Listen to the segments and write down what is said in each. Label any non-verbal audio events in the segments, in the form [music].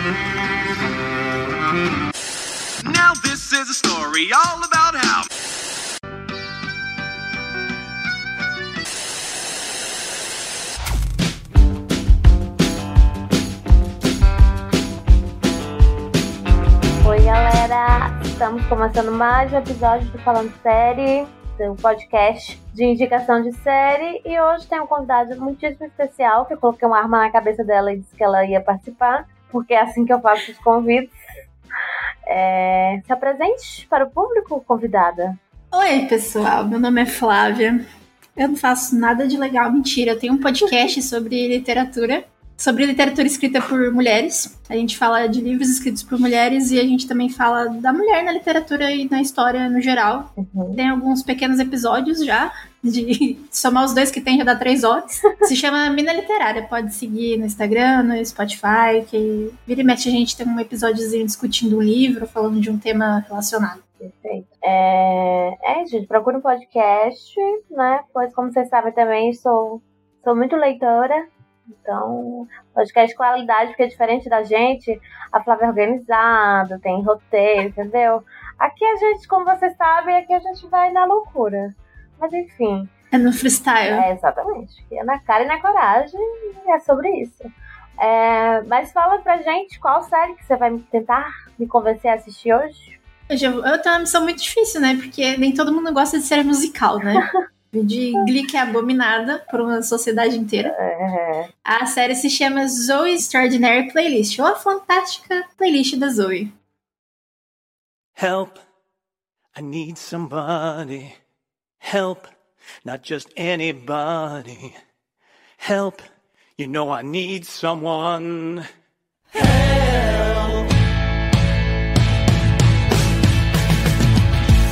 Now this is a story all about how. Oi, galera! Estamos começando mais um episódio do Falando Série, do podcast de indicação de série. E hoje tem um convidado muitíssimo especial, que eu coloquei uma arma na cabeça dela e disse que ela ia participar, porque é assim que eu faço os convites. É... Se apresente para o público, convidada. Oi, pessoal. Meu nome é Flávia. Eu não faço nada de legal, mentira. Eu tenho um podcast sobre literatura sobre literatura escrita por mulheres. A gente fala de livros escritos por mulheres e a gente também fala da mulher na literatura e na história no geral. Uhum. Tem alguns pequenos episódios já, de [laughs] somar os dois que tem já dá três horas. Se chama Mina Literária. Pode seguir no Instagram, no Spotify, que vira e mexe a gente tem um episódiozinho discutindo um livro, falando de um tema relacionado. Perfeito. É... é, gente, procura um podcast, né? Pois, como vocês sabem também, sou, sou muito leitora. Então, podcast de qualidade, porque é diferente da gente, a Flávia é organizada, tem roteiro, entendeu? Aqui a gente, como vocês sabem, aqui a gente vai na loucura. Mas enfim. É no freestyle. É, exatamente. É na cara e na coragem, e é sobre isso. É, mas fala pra gente qual série que você vai tentar me convencer a assistir hoje. Eu tenho uma missão muito difícil, né? Porque nem todo mundo gosta de série musical, né? [laughs] De Glee que é abominada por uma sociedade inteira. É, A série se chama Zoe Extraordinary Playlist, ou a fantástica playlist da Zoe. Help, I need somebody. Help, not just anybody. Help, you know I need someone.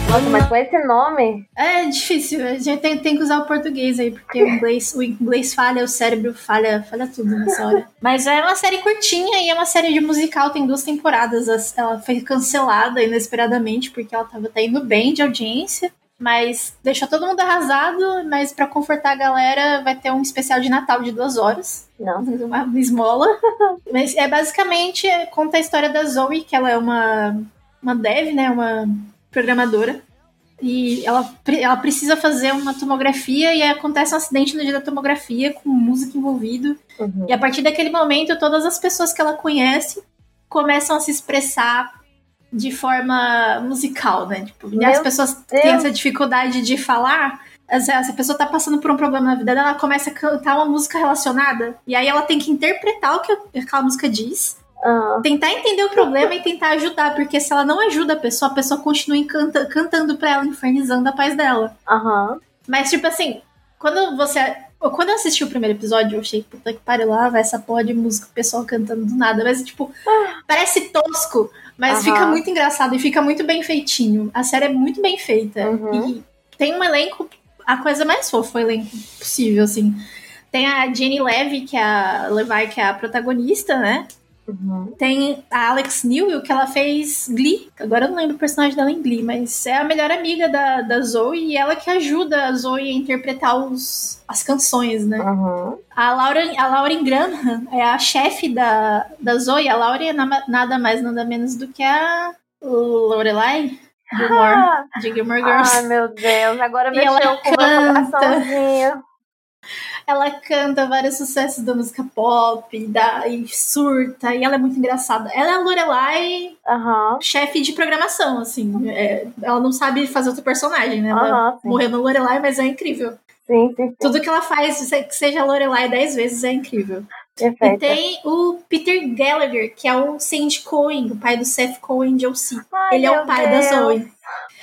Nossa, mas com esse nome, É difícil, a gente tem, tem que usar o português aí, porque o inglês, o inglês falha, o cérebro falha, falha tudo nessa hora. Mas é uma série curtinha e é uma série de musical, tem duas temporadas. As- Ela foi cancelada inesperadamente, porque ela tava indo bem de audiência. Mas deixou todo mundo arrasado, mas pra confortar a galera, vai ter um especial de Natal de duas horas. não. uma esmola. [laughs] Mas é basicamente conta a história da Zoe, que ela é uma, uma dev, né? Uma programadora. E ela, ela precisa fazer uma tomografia e acontece um acidente no dia da tomografia com música envolvido. Uhum. E a partir daquele momento, todas as pessoas que ela conhece começam a se expressar de forma musical, né? Tipo, e as pessoas Deus. têm essa dificuldade de falar. Essa essa pessoa tá passando por um problema na vida dela, ela começa a cantar uma música relacionada. E aí ela tem que interpretar o que aquela música diz, Ah, tentar entender o problema e tentar ajudar. Porque se ela não ajuda a pessoa, a pessoa continua encanta- cantando pra ela, infernizando a paz dela. Aham. Mas, tipo assim, quando você. Quando eu assisti o primeiro episódio, eu achei, puta que pariu lá, vai essa porra de música, o pessoal cantando do nada. Mas, tipo, parece tosco, mas Aham. fica muito engraçado e fica muito bem feitinho. A série é muito bem feita. Uhum. E tem um elenco, a coisa mais fofa, o elenco possível, assim. Tem a Jenny Levy, que é a Levi, que é a protagonista, né? Uhum. Tem a Alex Newell, que ela fez Glee. Agora eu não lembro o personagem dela em Glee, mas é a melhor amiga da, da Zoe e ela que ajuda a Zoe a interpretar os, as canções, né? Uhum. A Lauren, a Lauren Graham é a chefe da, da Zoe. A Lauren é na- nada mais, nada menos do que a Lorelai Gilmore, Ah, de Gilmore Girls. Ai, meu Deus, agora mexeu com o meu coraçãozinho. Ela canta vários sucessos da música pop e, da, e surta, e ela é muito engraçada. Ela é a Lorelai Aham. chefe de programação, assim. É, ela não sabe fazer outro personagem, né? Ela sim. morreu no Lorelai, mas é incrível. Sim, sim, sim. Tudo que ela faz, que seja Lorelai dez vezes, é incrível. E Perfeito. tem o Peter Gallagher, que é o Sandy Cohen, o pai do Seth Cohen de OC. Ele é o pai Deus. da Zoe.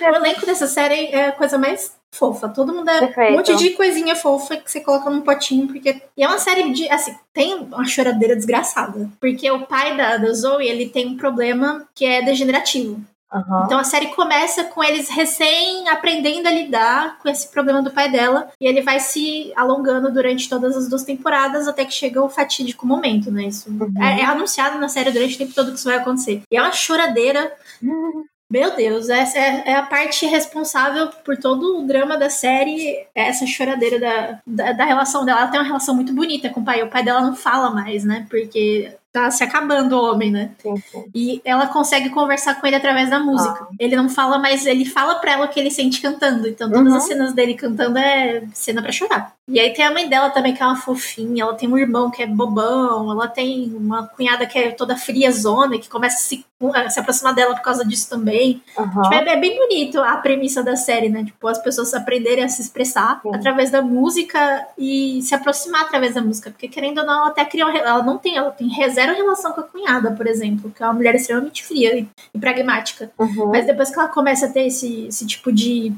O elenco dessa série é a coisa mais fofa. Todo mundo é Perfeito. um monte de coisinha fofa que você coloca num potinho, porque. E é uma série de. Assim, tem uma choradeira desgraçada. Porque o pai da, da Zoe, ele tem um problema que é degenerativo. Aham. Então a série começa com eles recém aprendendo a lidar com esse problema do pai dela. E ele vai se alongando durante todas as duas temporadas até que chega o fatídico momento, né? Isso é, é anunciado na série durante o tempo todo que isso vai acontecer. E é uma choradeira. [laughs] Meu Deus, essa é, é a parte responsável por todo o drama da série, é essa choradeira da, da, da relação dela. Ela tem uma relação muito bonita com o pai. O pai dela não fala mais, né? Porque tá se acabando o homem, né? Sim, sim. E ela consegue conversar com ele através da música. Ah. Ele não fala, mas ele fala pra ela o que ele sente cantando. Então todas Uhum. as cenas dele cantando é cena pra chorar. E aí tem a mãe dela também, que é uma fofinha. Ela tem um irmão que é bobão. Ela tem uma cunhada que é toda friazona, que começa a se, a se aproximar dela por causa disso também. Aham. Tipo, é, é bem bonito a premissa da série, né? Tipo, as pessoas aprenderem a se expressar Sim. através da música e se aproximar através da música. Porque, querendo ou não, ela até cria re- Ela não tem, ela tem re- zero relação com a cunhada, por exemplo, que é uma mulher extremamente fria e, e pragmática. Uhum. Mas depois que ela começa a ter esse, esse tipo de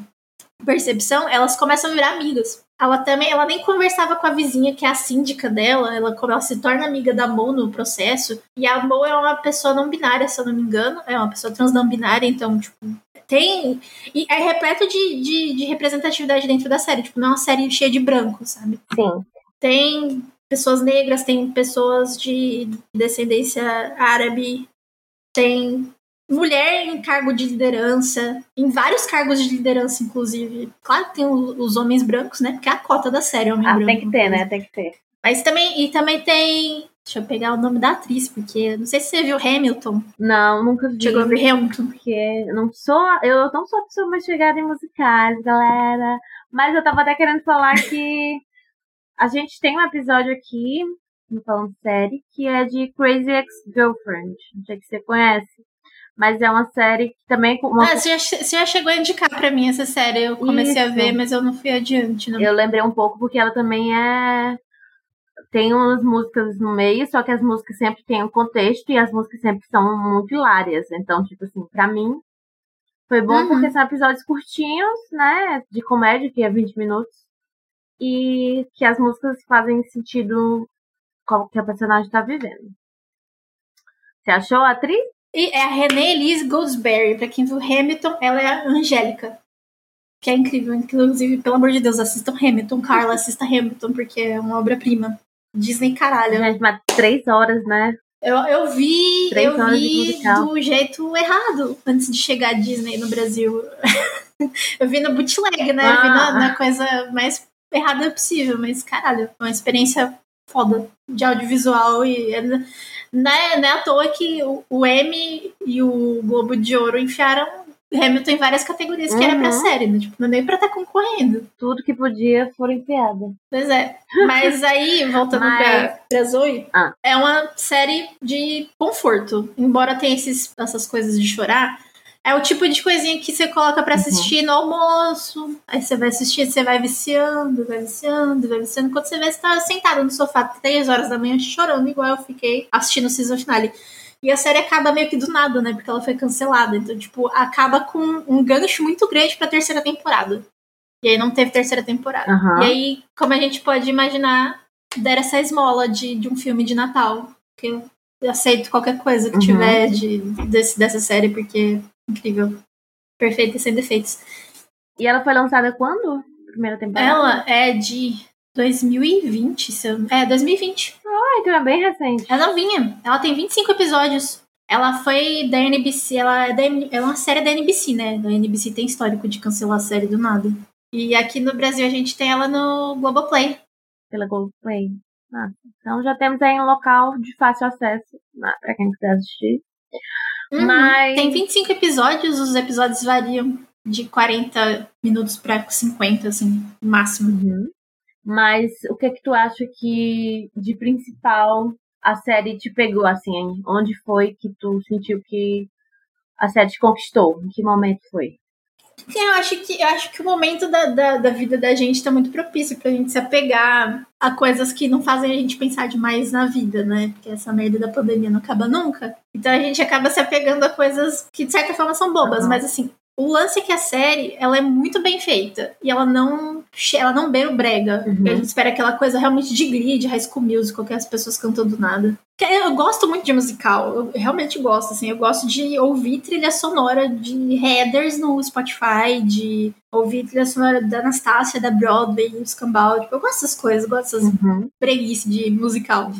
percepção, elas começam a virar amigas. Ela também, ela nem conversava com a vizinha, que é a síndica dela, ela, como ela se torna amiga da Mo no processo. E a Mo é uma pessoa não binária, se eu não me engano, é uma pessoa trans não binária, então, tipo, tem. E é repleto de, de, de representatividade dentro da série, tipo, não é uma série cheia de branco, sabe? Sim. Tem pessoas negras, tem pessoas de descendência árabe, tem mulher em cargo de liderança, em vários cargos de liderança, inclusive. Claro que tem os homens brancos, né? Porque é a cota da série, homem Ah, branco. tem que ter, né? Tem que ter. Mas também, e também tem. Deixa eu pegar o nome da atriz, porque não sei se você viu Hamilton. Não, nunca vi. Chegou a ver Hamilton? Porque eu não sou. Eu não sou a pessoa mais chegada em musicais, galera. Mas eu tava até querendo falar que a gente tem um episódio aqui, no Falando Série, que é de Crazy Ex-Girlfriend. Não sei se você conhece. Mas é uma série que também. Uma... Ah, você já, você já chegou a indicar pra mim essa série. Eu comecei a Isso. ver, mas eu não fui adiante. Não. Eu lembrei um pouco porque ela também é. Tem umas músicas no meio, só que as músicas sempre têm um contexto e as músicas sempre são muito hilárias. Então, tipo assim, pra mim, foi bom Uhum. porque são episódios curtinhos, né? De comédia, que é 20 minutos. E que as músicas fazem sentido com o que a personagem tá vivendo. Você achou a atriz? E é a Renée Elise Goldsberry. Pra quem viu Hamilton, ela é a Angélica. Que é incrível. Inclusive, pelo amor de Deus, assistam Hamilton. Carla, assista Hamilton, porque é uma obra-prima. Disney caralho. Gente, mas três horas, né? Eu, eu vi, Três eu vi do jeito errado antes de chegar a Disney no Brasil. [laughs] eu vi no bootleg, né? Eu vi na, Ah. na coisa mais errada possível, mas caralho, uma experiência foda de audiovisual e é- não é, não é à toa que o, o Emmy e o Globo de Ouro enfiaram Hamilton em várias categorias que era pra Uhum. série, né? Tipo, não é nem pra estar concorrendo. Tudo que podia foram enfiadas. Pois é. Mas aí, voltando Mas- pra, pra Zoe, Ah. é uma série de conforto. Embora tenha esses, essas coisas de chorar, é o tipo de coisinha que você coloca pra assistir no almoço. Aí você vai assistir, você vai viciando, vai viciando, vai viciando. Quando você vê, você tá sentado no sofá três horas da manhã chorando, igual eu fiquei assistindo o season finale. E a série acaba meio que do nada, né? Porque ela foi cancelada. Então, tipo, acaba com um gancho muito grande pra terceira temporada. E aí não teve terceira temporada. Aham. E aí, como a gente pode imaginar, deram essa esmola de, de um filme de Natal. Que eu aceito qualquer coisa que Uhum. tiver de, desse, dessa série, porque incrível. Perfeita e sem defeitos. E ela foi lançada quando? Primeira temporada? Ela é de 2020, se eu... É, 2020. Ah, então é bem recente. Ela novinha. Ela tem 25 episódios. Ela foi da NBC, ela é, da, é uma série da NBC, né? A NBC tem histórico de cancelar a série do nada. E aqui no Brasil a gente tem ela no Globoplay. Pela Globoplay. Ah, então já temos aí um local de fácil acesso pra quem quiser assistir. Uhum. Mas- Tem 25 episódios, os episódios variam de 40 minutos pra 50, assim, no máximo. Uhum. Mas o que que tu acha que de principal a série te pegou, assim? Onde foi que tu sentiu que a série te conquistou? Em que momento foi? Eu acho que, eu acho que o momento da, da, da vida da gente tá muito propício pra gente se apegar a coisas que não fazem a gente pensar demais na vida, né? Porque essa merda da pandemia não acaba nunca. Então a gente acaba se apegando a coisas que de certa forma são bobas, Aham. mas assim, o lance é que a série, ela é muito bem feita e ela não, ela não beira o brega. Uhum. A gente espera aquela coisa realmente de de high school musical, que as pessoas cantam do nada. Que Eu gosto muito de musical, eu realmente gosto, assim, eu gosto de ouvir trilha sonora de headers no Spotify, de ouvir trilha sonora da Anastácia, da Broadway, o Scambau, tipo, eu gosto dessas coisas, eu gosto dessas Uhum. preguiça de musical.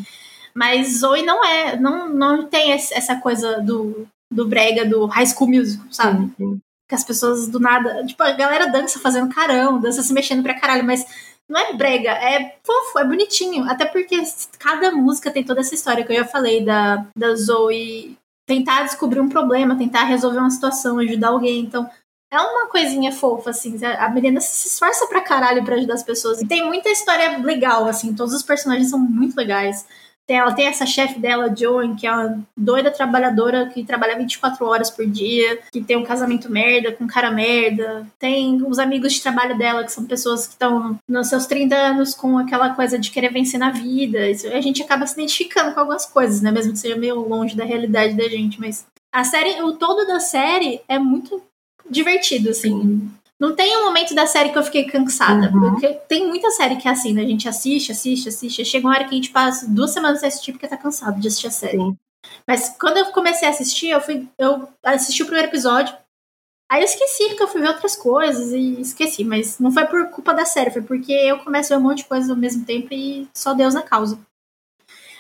Mas Zoe não é, não, não tem essa coisa do, do brega, do high school musical, sabe? Sim. Que as pessoas do nada. Tipo, a galera dança fazendo carão, dança se mexendo pra caralho, mas não é brega, é fofo, é bonitinho. Até porque cada música tem toda essa história que eu já falei da, da Zoe tentar descobrir um problema, tentar resolver uma situação, ajudar alguém. Então, é uma coisinha fofa, assim. A menina se esforça pra caralho pra ajudar as pessoas. E tem muita história legal, assim. Todos os personagens são muito legais. Tem, ela tem essa chefe dela, Joan, que é uma doida trabalhadora que trabalha 24 horas por dia, que tem um casamento merda, com cara merda. Tem os amigos de trabalho dela, que são pessoas que estão nos seus 30 anos com aquela coisa de querer vencer na vida. Isso, a gente acaba se identificando com algumas coisas, né? Mesmo que seja meio longe da realidade da gente, mas a série, o todo da série é muito divertido, assim. Não tem um momento da série que eu fiquei cansada. Uhum. Porque tem muita série que é assim, né? A gente assiste, assiste, assiste. Chega uma hora que a gente passa duas semanas sem assistir porque tá cansado de assistir a série. Sim. Mas quando eu comecei a assistir, eu fui. Eu assisti o primeiro episódio. Aí eu esqueci, porque eu fui ver outras coisas e esqueci. Mas não foi por culpa da série, foi porque eu começo a ver um monte de coisa ao mesmo tempo e só Deus na causa.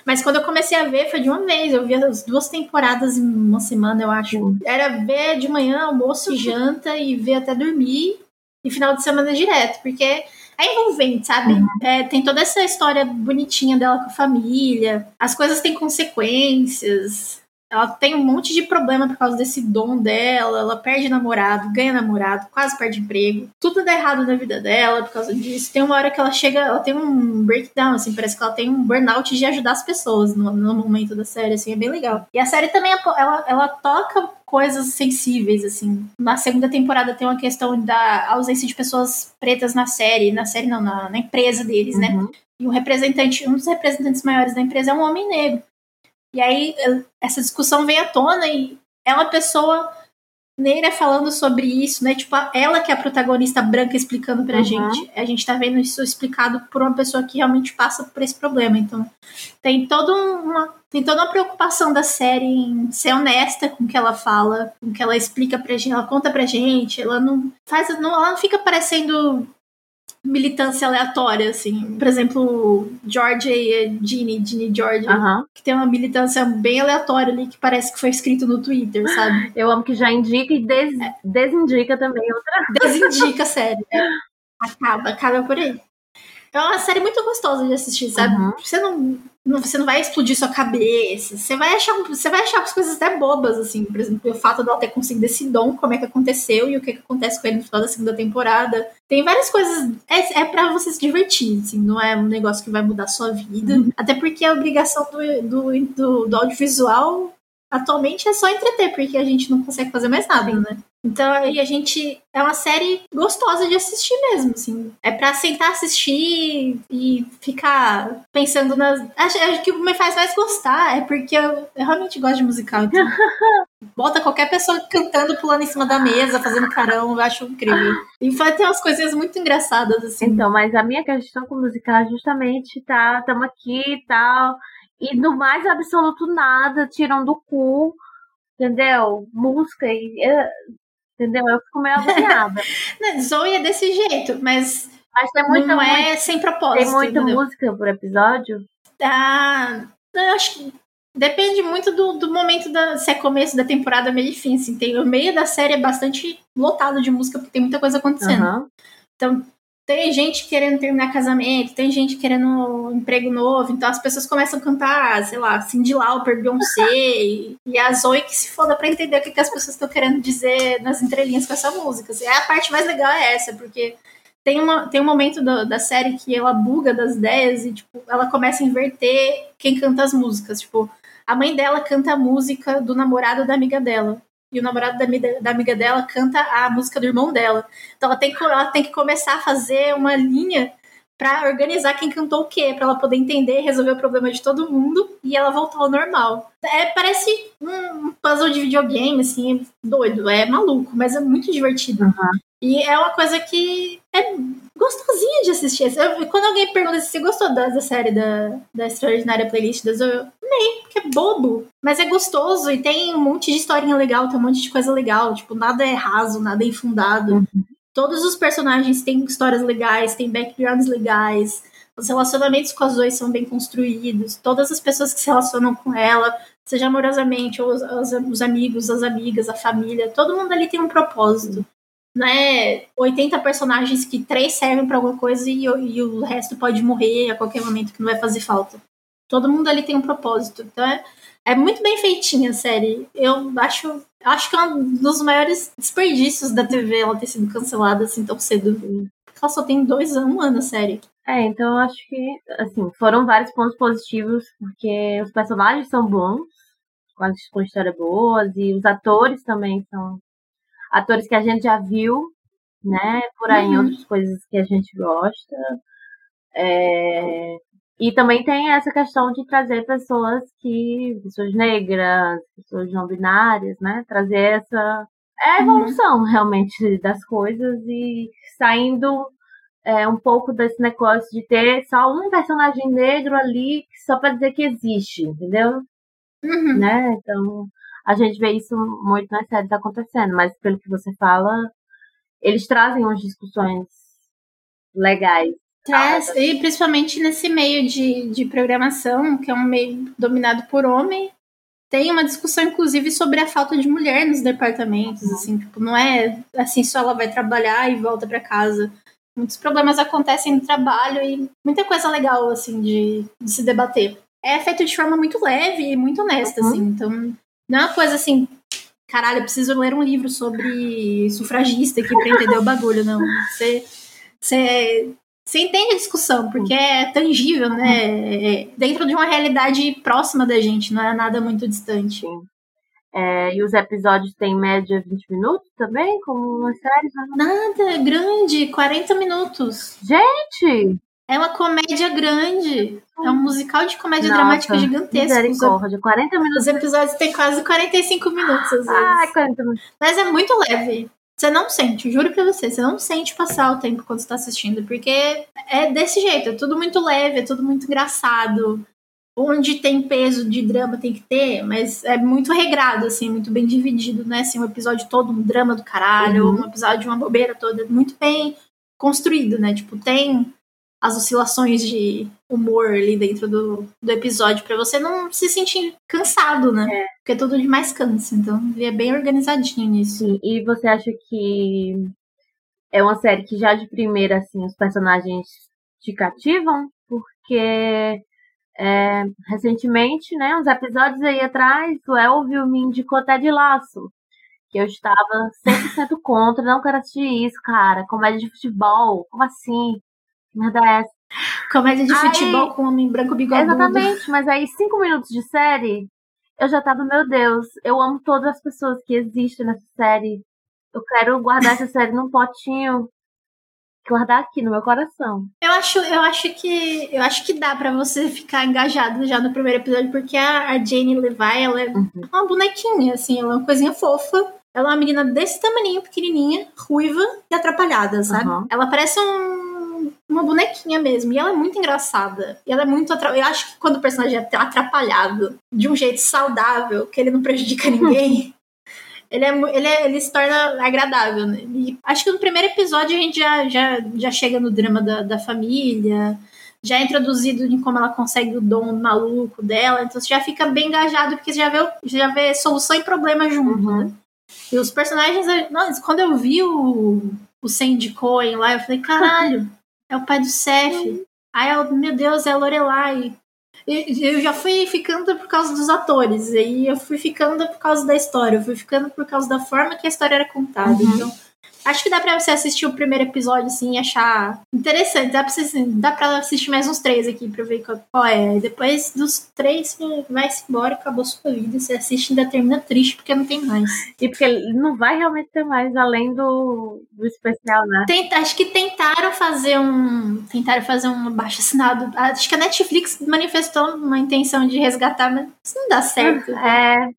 Mas quando eu comecei a ver, foi de uma vez. Eu vi as duas temporadas em uma semana, eu acho. Era ver de manhã, almoço e [laughs] janta, e ver até dormir. E final de semana direto, porque é envolvente, sabe? Uhum. É, tem toda essa história bonitinha dela com a família. As coisas têm consequências. Ela tem um monte de problema por causa desse dom dela. Ela perde namorado, ganha namorado, quase perde emprego. Tudo dá errado na vida dela por causa disso. Tem uma hora que ela chega, ela tem um breakdown, assim, parece que ela tem um burnout de ajudar as pessoas no, no momento da série, assim, é bem legal. E a série também, ela, ela toca coisas sensíveis, assim. Na segunda temporada tem uma questão da ausência de pessoas pretas na série, na série não, na, na empresa deles, né? uhum. né? E um representante, um dos representantes maiores da empresa é um homem negro. E aí essa discussão vem à tona e é uma pessoa negra falando sobre isso, né? Tipo, ela que é a protagonista branca explicando pra uhum. gente. A gente tá vendo isso explicado por uma pessoa que realmente passa por esse problema. Então, tem toda uma tem toda uma preocupação da série em ser honesta com o que ela fala, com o que ela explica pra gente, ela conta pra gente, ela não faz, não, ela não fica parecendo militância aleatória, assim. Por exemplo, George e Ginny, Ginny George, que tem uma militância bem aleatória ali, que parece que foi escrito no Twitter, sabe? [laughs] Eu amo que já indica e des é. desindica também outra. Desindica, [laughs] sério. Acaba, acaba por aí. É uma série muito gostosa de assistir, sabe? Uhum. Você não você não vai explodir sua cabeça. Você vai achar, você vai achar as coisas até bobas, assim. Por exemplo, o fato dela ter conseguido esse dom, como é que aconteceu e o que, que acontece com ele no final da segunda temporada. Tem várias coisas. É, é para você se divertir, assim. Não é um negócio que vai mudar a sua vida. Uhum. Até porque a obrigação do, do, do, do audiovisual atualmente é só entreter, porque a gente não consegue fazer mais nada, né? Então aí a gente. É uma série gostosa de assistir mesmo, assim. É pra sentar assistir e ficar pensando nas. Acho, acho que o que me faz mais gostar é porque eu, eu realmente gosto de musical. Então. [laughs] Bota qualquer pessoa cantando, pulando em cima da mesa, fazendo carão, eu acho incrível. E tem umas coisinhas muito engraçadas, assim. Então, mas a minha questão com musical é justamente tá, tamo aqui e tal e no mais absoluto nada, tiram do cu, entendeu? Música e. Entendeu? Eu fico meio agoniada. [laughs] Zoe é desse jeito, mas. Mas tem muita não é sem propósito. Tem muita entendeu? música por episódio? Ah, eu acho que depende muito do, do momento da. Se é começo da temporada, meio e fim. Assim, tem, o meio da série é bastante lotado de música, porque tem muita coisa acontecendo. Uhum. Então, tem gente querendo terminar casamento, tem gente querendo um emprego novo, então as pessoas começam a cantar, sei lá, Cindy Lauper, Beyoncé, e, e a Zoe que se foda pra entender o que, que as pessoas estão querendo dizer nas entrelinhas com essa música. Assim, a parte mais legal é essa, porque tem, uma, tem um momento do, da série que ela buga das ideias e, tipo, ela começa a inverter quem canta as músicas. Tipo, a mãe dela canta a música do namorado da amiga dela e o namorado da, da, amiga dela canta a música do irmão dela. Então ela tem que, ela tem que começar a fazer uma linha para organizar quem cantou o quê, para ela poder entender, resolver o problema de todo mundo e ela voltar ao normal. É, parece um puzzle de videogame, assim, é doido, é maluco, mas é muito divertido. Uhum. E é uma coisa que é gostosinha de assistir. Eu, quando alguém pergunta se você gostou da, da série da, da Extraordinária Playlist das eu nem, porque é bobo. Mas é gostoso e tem um monte de historinha legal, tem um monte de coisa legal. Tipo, nada é raso, nada é infundado. Uhum. Todos os personagens têm histórias legais, têm backgrounds legais. Os relacionamentos com as duas são bem construídos. Todas as pessoas que se relacionam com ela, seja amorosamente, ou os, os, os amigos, as amigas, a família, todo mundo ali tem um propósito. não é 80 personagens que três servem para alguma coisa e, e, o resto pode morrer a qualquer momento que não vai fazer falta. Todo mundo ali tem um propósito. Então é, é muito bem feitinha a série. Eu acho, acho que é um dos maiores desperdícios da TV ela ter sido cancelada assim tão cedo. Ela só tem dois um ano a série. É, então eu acho que, assim, foram vários pontos positivos, porque os personagens são bons, com, com histórias boas, e os atores também são atores que a gente já viu, né, por aí uhum. em outras coisas que a gente gosta. É, e também tem essa questão de trazer pessoas que. pessoas negras, pessoas não binárias, né? Trazer essa. É a evolução uhum. realmente [laughs] das coisas e saindo é, um pouco desse negócio de ter só um personagem negro ali só para dizer que existe, entendeu? Uhum. Né? Então, a gente vê isso muito nas séries acontecendo, mas pelo que você fala, eles trazem umas discussões legais Traz, e principalmente nesse meio de, de programação, que é um meio dominado por homem, tem uma discussão, inclusive, sobre a falta de mulher nos departamentos, assim, tipo, não é assim, só ela vai trabalhar e volta para casa. Muitos problemas acontecem no trabalho e muita coisa legal, assim, de, de se debater. É feito de forma muito leve e muito honesta, uhum. assim, então não é uma coisa assim, caralho, eu preciso ler um livro sobre sufragista aqui pra entender o bagulho, não. Você, você você entende a discussão, porque é tangível, né? É dentro de uma realidade próxima da gente, não é nada muito distante. É, e os episódios têm média 20 minutos também, como uma série? Nada, é grande, 40 minutos. Gente! É uma comédia grande. É um musical de comédia Nossa, dramática gigantesco. Misericórdia, 40 minutos. Os episódios têm quase 45 minutos, às vezes. Ai, 40 minutos. Mas é muito leve. Você não sente, juro pra você, você não sente passar o tempo quando você tá assistindo, porque é desse jeito, é tudo muito leve, é tudo muito engraçado. Onde tem peso de drama tem que ter, mas é muito regrado, assim, muito bem dividido, né? Assim, um episódio todo um drama do caralho, uhum. um episódio de uma bobeira toda, muito bem construído, né? Tipo, tem as oscilações de humor ali dentro do, do episódio para você não se sentir cansado, né? É. Porque é tudo demais cansa. Então, ele é bem organizadinho nisso. Sim. E você acha que é uma série que já de primeira, assim, os personagens te cativam? Porque é, recentemente, né, uns episódios aí atrás, o Elvio me indicou até de laço. Que eu estava 100% contra, não quero assistir isso, cara. Comédia de futebol, como assim? Merda é essa? Comédia de aí, futebol com homem branco bigodudo. Exatamente, mas aí cinco minutos de série, eu já tava, meu Deus, eu amo todas as pessoas que existem nessa série. Eu quero guardar essa série num potinho guardar aqui no meu coração. Eu acho, eu acho que eu acho que dá para você ficar engajado já no primeiro episódio porque a, a Jane Levi, ela é uhum. uma bonequinha assim, ela é uma coisinha fofa. Ela é uma menina desse tamaninho, pequenininha, ruiva e atrapalhada, sabe? Uhum. Ela parece um uma bonequinha mesmo. E ela é muito engraçada. E ela é muito. Atra... Eu acho que quando o personagem é atrapalhado de um jeito saudável, que ele não prejudica ninguém. [laughs] ele, é, ele, é, ele se torna agradável, né? E acho que no primeiro episódio a gente já, já, já chega no drama da, da família, já é introduzido em como ela consegue o dom maluco dela, então você já fica bem engajado, porque você já vê, já vê solução e problema junto, uhum. né? E os personagens. Nossa, quando eu vi o, o Sandy Cohen lá, eu falei, caralho, é o pai do Seth. Aí eu, meu Deus, é a Lorelai. Eu já fui ficando por causa dos atores, aí eu fui ficando por causa da história, eu fui ficando por causa da forma que a história era contada. Uhum. Então, Acho que dá pra você assistir o primeiro episódio, assim, e achar interessante. Dá pra, você, assim, dá pra assistir mais uns três aqui pra ver qual, é. E depois dos três, você vai-se embora, acabou sua vida. Você assiste e ainda termina triste porque não tem mais. E porque não vai realmente ter mais, além do, do especial, né? Acho que tentaram fazer um. Tentaram fazer um baixo assinado. Acho que a Netflix manifestou uma intenção de resgatar, mas isso não dá certo. É.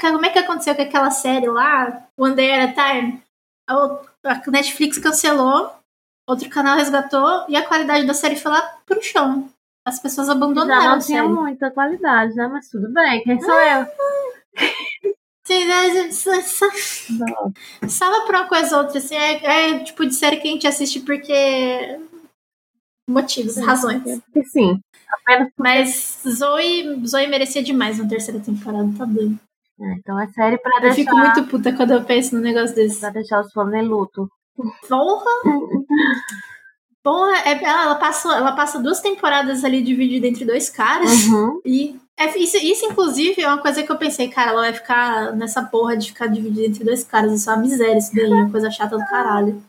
Como é que aconteceu com aquela série lá, One Day at a Time? A Netflix cancelou, outro canal resgatou e a qualidade da série foi lá pro chão. As pessoas abandonaram Já não tinha muita qualidade, né? Mas tudo bem, quem sou ah, eu? Salva pra uma coisa ou outra, assim, é, é tipo de série que a gente assiste porque. motivos, razões. Sim. Mas Zoe, Zoe merecia demais na terceira temporada, tá doido. É, então é série pra Eu deixar, fico muito puta quando eu penso num negócio desse. pra deixar os fãs em luto. Porra! [laughs] Porra, é- ela, passa, ela passa duas temporadas ali dividida entre dois caras. Uhum. E é- isso, isso, inclusive, é uma coisa que eu pensei, cara, ela vai ficar nessa porra de ficar dividida entre dois caras. Isso é uma miséria, isso daí, é uma coisa chata do caralho.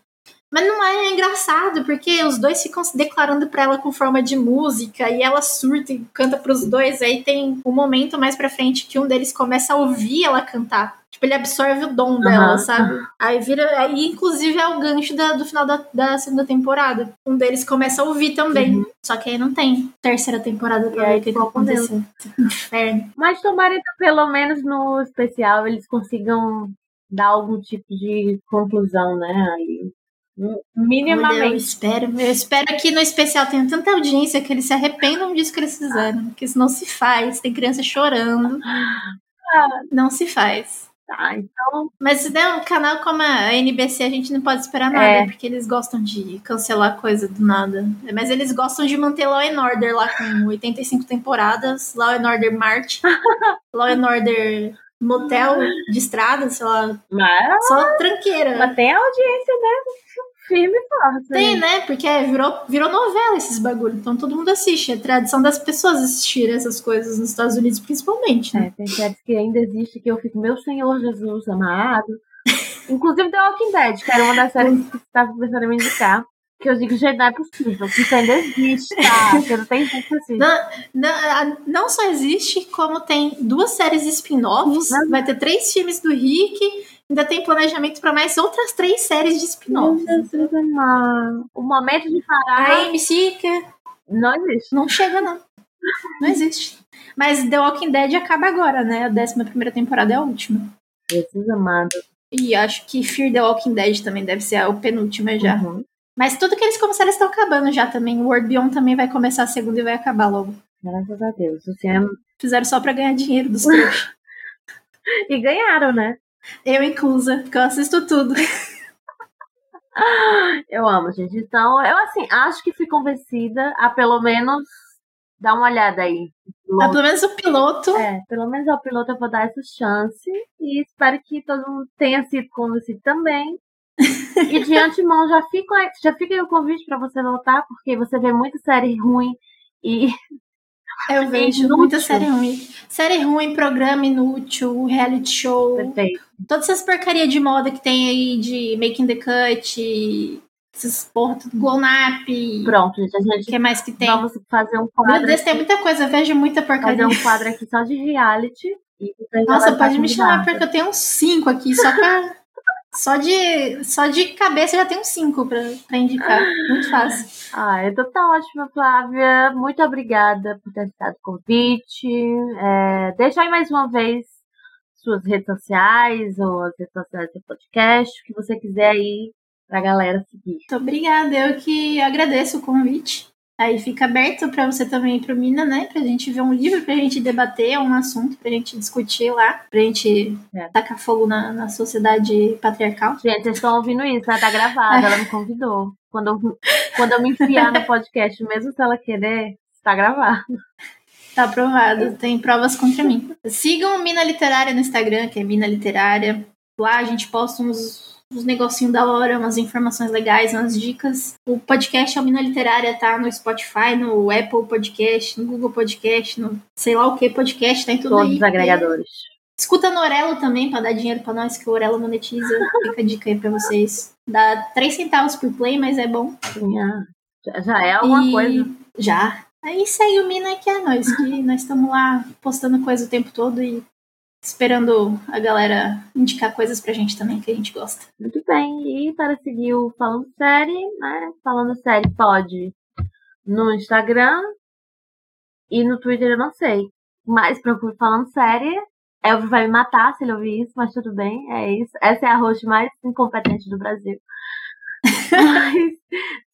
Mas não é, engraçado, porque os dois ficam se declarando pra ela com forma de música, e ela surta e canta pros dois. Aí tem um momento mais pra frente que um deles começa a ouvir ela cantar. Tipo, ele absorve o dom dela, Aham. sabe? Aí vira. Aí, inclusive, é o gancho da- do final da, da segunda temporada. Um deles começa a ouvir também. Só que aí não tem terceira temporada pra Uhum. Ver o que, Deus. aconteceu. [laughs] Inferno. Mas tomara que pelo menos no especial eles consigam dar algum tipo de conclusão, né? Aí, Eu minimamente. espero. Eu espero que no especial tenha tanta audiência que eles se arrependam disso que eles fizeram. Porque isso não se faz. Tem criança chorando. Não se faz. Tá, então. Mas se der um canal como a NBC, a gente não pode esperar nada, É. porque eles gostam de cancelar coisa do nada. Mas eles gostam de manter Law and Order lá com 85 temporadas, Law and Order Marte, [laughs] Law and Order Motel de estrada, sei lá, Mas, só tranqueira. mas tem audiência, né? Firme e forte. Tem, né? Porque é, virou, virou novela esses bagulho. Então todo mundo assiste. É tradição das pessoas assistirem essas coisas nos Estados Unidos, principalmente, né? É, tem séries que ainda existe que eu fico, meu Senhor Jesus amado. Inclusive The Walking Dead, que era uma das séries que você estava começando a me indicar. Que eu digo, gente, não é possível, que isso ainda existe, tá? Que não tem assim. Não, não, não só existe, como tem duas séries spin-offs, vai ter três filmes do Rick, ainda tem planejamento para mais outras três séries de amado. O momento de parar A AMC que não existe. não chega, não. Não existe. Mas The Walking Dead acaba agora, né? A décima primeira temporada é a última. Jesus amado. E acho que Fear the Walking Dead também deve ser a penúltima já. Uhum. Mas tudo que eles começaram estão acabando já também. O World Beyond também vai começar a segunda e vai acabar logo. Graças a Deus. O cinema... Fizeram só pra ganhar dinheiro dos [laughs] trouxas. E ganharam, né? Eu inclusa, porque eu assisto tudo. [laughs] Eu amo, gente. Então, eu assim, acho que fui convencida a pelo menos dar uma olhada aí. Ah, pelo menos o piloto. É, pelo menos ao piloto eu vou dar essa chance. E espero que todo mundo tenha sido convencido também. e de [laughs] antemão já fica, já fica aí o convite pra você voltar, porque você vê muita série ruim e Eu vejo Inútil. muita série ruim. Série ruim, programa inútil, reality show. perfeito. Todas essas porcaria de moda que tem aí de Making the Cut, esses porra, tudo Glow Nap. O Pronto, gente. A gente que mais que tem? vamos fazer um Meu quadro. Deus, tem muita coisa. Eu vejo muita fazer porcaria. um quadro aqui só de reality. [laughs] Nossa, pode me chamar, porque eu tenho uns cinco aqui, só pra. Só de, só de cabeça já tenho cinco pra, pra indicar. Muito fácil. Ah, então tá ótimo, Flávia. Muito obrigada por ter aceitado o convite. É, deixa aí mais uma vez suas redes sociais ou as redes sociais do podcast, o que você quiser aí pra galera seguir. Muito obrigada, eu que agradeço o convite. Aí fica aberto pra você também ir pro Mina, né? Pra gente ver um livro, pra gente debater um assunto, pra gente discutir lá, pra gente É. tacar fogo na, na sociedade patriarcal. Gente, vocês estão ouvindo isso, né? Tá gravado, ela me [laughs] convidou. Quando eu, quando eu me enfiar no podcast, mesmo se ela querer, tá gravado. Tá aprovado, tem provas contra mim. Sigam Mina Literária no Instagram, que é Mina Literária. Lá a gente posta uns, uns negocinhos da hora, umas informações legais, umas dicas. O podcast é o Mina Literária, tá no Spotify, no Apple Podcast, no Google Podcast, no sei lá o que podcast, tá em tudo Todos aí. os agregadores. Escuta no Orelo também, pra dar dinheiro pra nós, que o Orelo monetiza. Fica a dica aí pra vocês. Dá 3 centavos por play, mas é bom. Já, já é alguma E coisa. Já. Aí segue o Mina que é nós, que nós estamos lá postando coisa o tempo todo e esperando a galera indicar coisas pra gente também que a gente gosta. Muito bem. E para seguir o Falando Série, né? Falando Série pode no Instagram e no Twitter eu não sei. Mas procure Falando Série. Elvio vai me matar se ele ouvir isso, mas tudo bem, é isso. Essa é a host mais incompetente do Brasil. [laughs] mas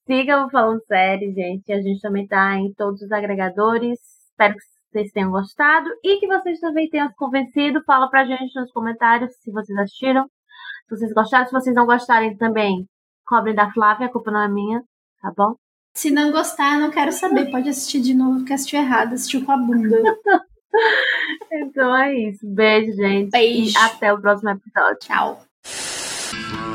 sigam o Falando Série, gente. A gente também tá em todos os agregadores. Espero que vocês tenham gostado e que vocês também tenham se convencido. Fala pra gente nos comentários se vocês assistiram. Se vocês gostaram, se vocês não gostarem também, cobrem da Flávia, a culpa não é minha, tá bom? Se não gostar, não quero saber. Pode assistir de novo, porque assistiu errado, assistiu com a bunda. [laughs] Então é isso. Beijo, gente. Beijo. E até o próximo episódio. Tchau.